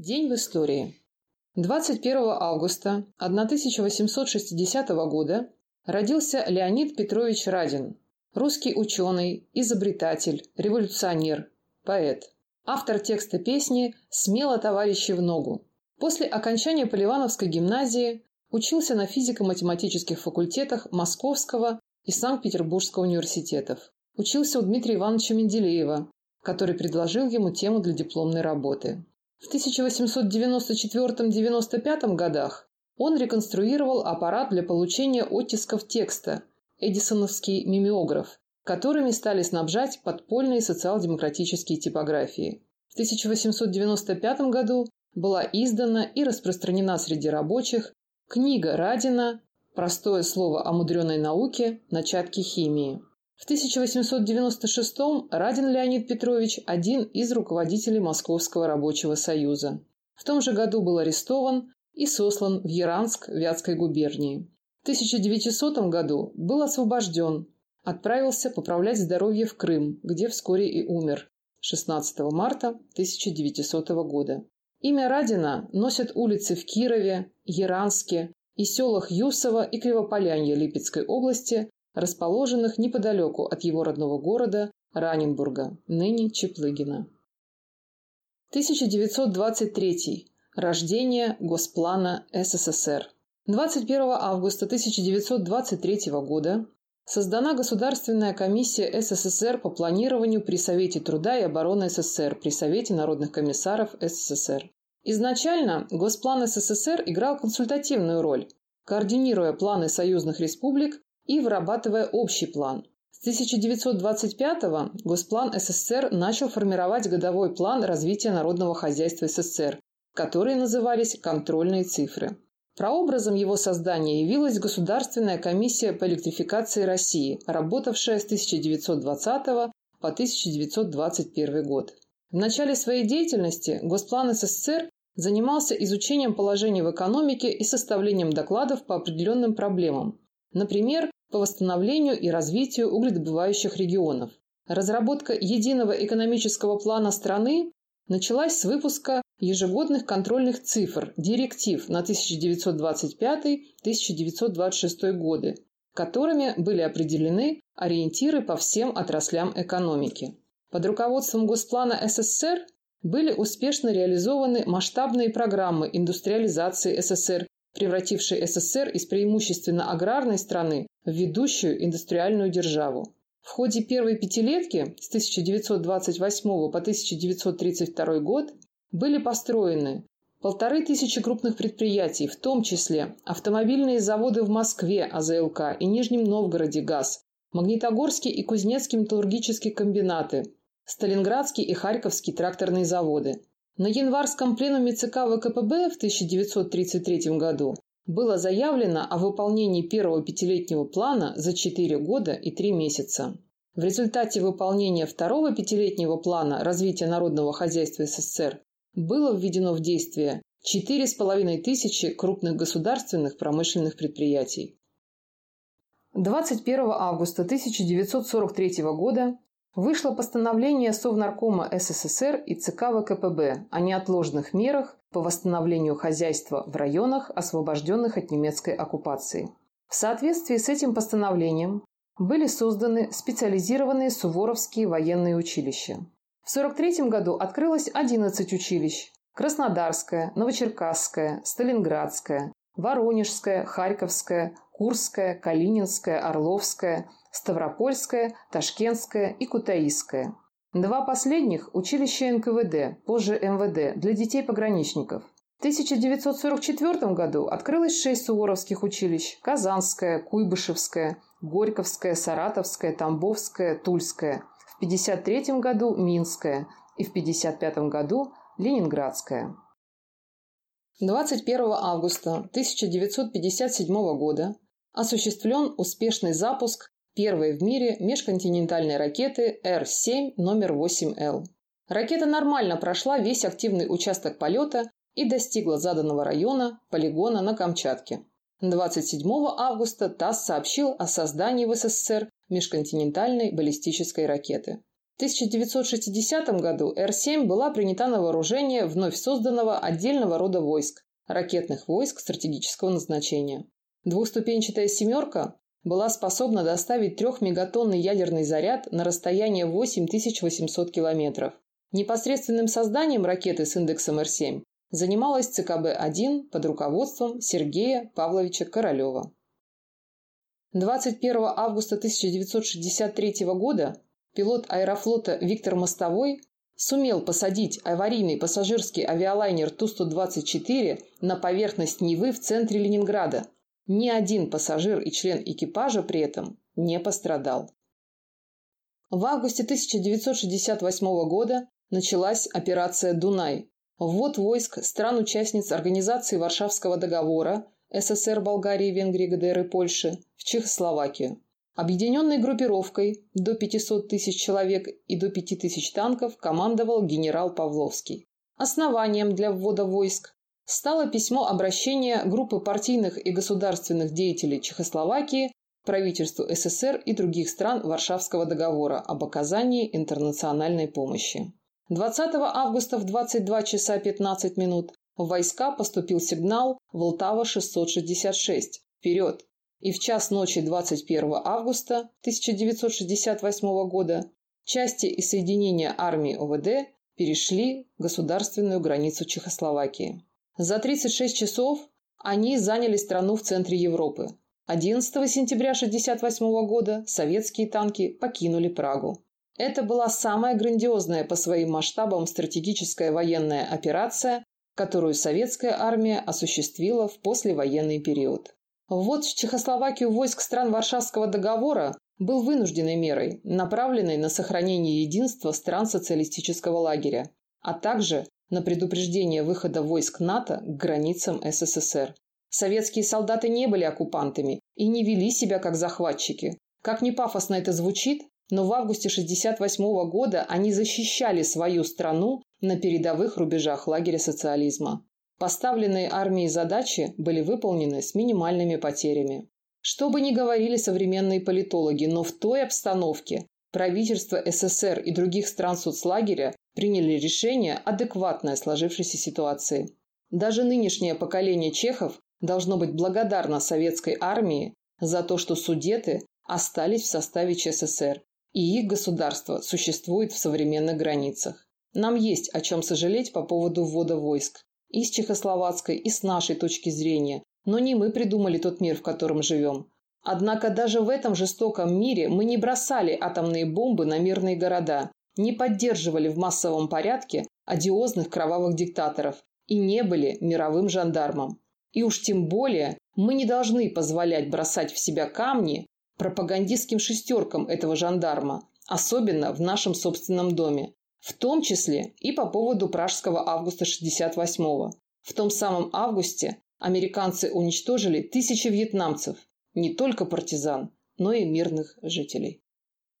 День в истории. 21 августа 1860 года родился Леонид Петрович Радин, русский ученый, изобретатель, революционер, поэт. Автор текста песни «Смело, товарищи, в ногу». После окончания Поливановской гимназии учился на физико-математических факультетах Московского и Санкт-Петербургского университетов. Учился у Дмитрия Ивановича Менделеева, который предложил ему тему для дипломной работы. В 1894-95 годах он реконструировал аппарат для получения оттисков текста – эдисоновский мимеограф, которыми стали снабжать подпольные социал-демократические типографии. В 1895 году была издана и распространена среди рабочих книга Радина «Простое слово о мудреной науке. Начатки химии». В 1896-м Радин Леонид Петрович – один из руководителей Московского рабочего союза. В том же году был арестован и сослан в Яранск Вятской губернии. В 1900 году был освобожден, отправился поправлять здоровье в Крым, где вскоре и умер 16 марта 1900 года. Имя Радина носят улицы в Кирове, Яранске и селах Юсова и Кривополянья Липецкой области, расположенных неподалеку от его родного города Раненбурга, ныне Чеплыгина. 1923. Рождение Госплана СССР. 21 августа 1923 года создана Государственная комиссия СССР по планированию при Совете труда и обороны СССР при Совете народных комиссаров СССР. Изначально Госплан СССР играл консультативную роль, координируя планы союзных республик и вырабатывая общий план. С 1925-го Госплан СССР начал формировать годовой план развития народного хозяйства СССР, которые назывались «контрольные цифры». Прообразом его создания явилась Государственная комиссия по электрификации России, работавшая с 1920 по 1921 год. В начале своей деятельности Госплан СССР занимался изучением положения в экономике и составлением докладов по определенным проблемам. Например, по восстановлению и развитию угледобывающих регионов. Разработка единого экономического плана страны началась с выпуска ежегодных контрольных цифр, директив на 1925-1926 годы, которыми были определены ориентиры по всем отраслям экономики. Под руководством Госплана СССР были успешно реализованы масштабные программы индустриализации СССР, превратившие СССР из преимущественно аграрной страны в ведущую индустриальную державу. В ходе первой пятилетки с 1928 по 1932 год были построены полторы тысячи крупных предприятий, в том числе автомобильные заводы в Москве АЗЛК и Нижнем Новгороде ГАЗ, Магнитогорский и Кузнецкий металлургические комбинаты, Сталинградский и Харьковский тракторные заводы. На январском пленуме ЦК ВКПБ в 1933 году было заявлено о выполнении первого пятилетнего плана за 4 года и 3 месяца. В результате выполнения второго пятилетнего плана развития народного хозяйства СССР было введено в действие 4,5 тысячи крупных государственных промышленных предприятий. 21 августа 1943 года вышло постановление Совнаркома СССР и ЦК ВКПБ о неотложных мерах по восстановлению хозяйства в районах, освобожденных от немецкой оккупации. В соответствии с этим постановлением были созданы специализированные Суворовские военные училища. В 1943 году открылось 11 училищ – Краснодарское, Новочеркасское, Сталинградское, Воронежское, Харьковское, Курское, Калининское, Орловское, Ставропольское, Ташкентское и Кутаисское. Два последних – училище НКВД, позже МВД, для детей-пограничников. В 1944 году открылось шесть суворовских училищ – Казанское, Куйбышевское, Горьковское, Саратовское, Тамбовское, Тульское. В 1953 году – Минское и в 1955 году – Ленинградское. 21 августа 1957 года осуществлен успешный запуск первой в мире межконтинентальной ракеты Р-7 номер 8Л. Ракета нормально прошла весь активный участок полета и достигла заданного района полигона на Камчатке. 27 августа ТАСС сообщил о создании в СССР межконтинентальной баллистической ракеты. 1960 году Р-7 была принята на вооружение вновь созданного отдельного рода войск – ракетных войск стратегического назначения. Двухступенчатая «семерка» была способна доставить трехмегатонный ядерный заряд на расстояние 8800 километров. Непосредственным созданием ракеты с индексом Р-7 занималась ЦКБ-1 под руководством Сергея Павловича Королева. 21 августа 1963 года пилот аэрофлота Виктор Мостовой сумел посадить аварийный пассажирский авиалайнер Ту-124 на поверхность Невы в центре Ленинграда. Ни один пассажир и член экипажа при этом не пострадал. В августе 1968 года началась операция «Дунай». Ввод войск стран-участниц Организации Варшавского договора СССР, Болгарии, Венгрии, ГДР и Польши в Чехословакию. Объединенной группировкой до 500 тысяч человек и до 5 тысяч танков командовал генерал Павловский. Основанием для ввода войск стало письмо обращения группы партийных и государственных деятелей Чехословакии правительству СССР и других стран Варшавского договора об оказании интернациональной помощи. 20 августа в 22 часа 15 минут в войска поступил сигнал «Волтава-666» «Вперед!» и в час ночи 21 августа 1968 года части и соединения армии ОВД перешли государственную границу Чехословакии. За 36 часов они заняли страну в центре Европы. 11 сентября 1968 года советские танки покинули Прагу. Это была самая грандиозная по своим масштабам стратегическая военная операция, которую советская армия осуществила в послевоенный период. Ввод в Чехословакию войск стран Варшавского договора был вынужденной мерой, направленной на сохранение единства стран социалистического лагеря, а также на предупреждение выхода войск НАТО к границам СССР. Советские солдаты не были оккупантами и не вели себя как захватчики. Как ни пафосно это звучит, но в августе 1968 года они защищали свою страну на передовых рубежах лагеря социализма. Поставленные армией задачи были выполнены с минимальными потерями. Что бы ни говорили современные политологи, но в той обстановке правительство СССР и других стран соцлагеря приняли решение, адекватное сложившейся ситуации. Даже нынешнее поколение чехов должно быть благодарно советской армии за то, что судеты остались в составе ЧССР, и их государство существует в современных границах. Нам есть о чем сожалеть по поводу ввода войск и с чехословацкой, и с нашей точки зрения. Но не мы придумали тот мир, в котором живем. Однако даже в этом жестоком мире мы не бросали атомные бомбы на мирные города, не поддерживали в массовом порядке одиозных кровавых диктаторов и не были мировым жандармом. И уж тем более мы не должны позволять бросать в себя камни пропагандистским шестеркам этого жандарма, особенно в нашем собственном доме. В том числе и по поводу пражского августа 68-го. В том самом августе американцы уничтожили тысячи вьетнамцев, не только партизан, но и мирных жителей.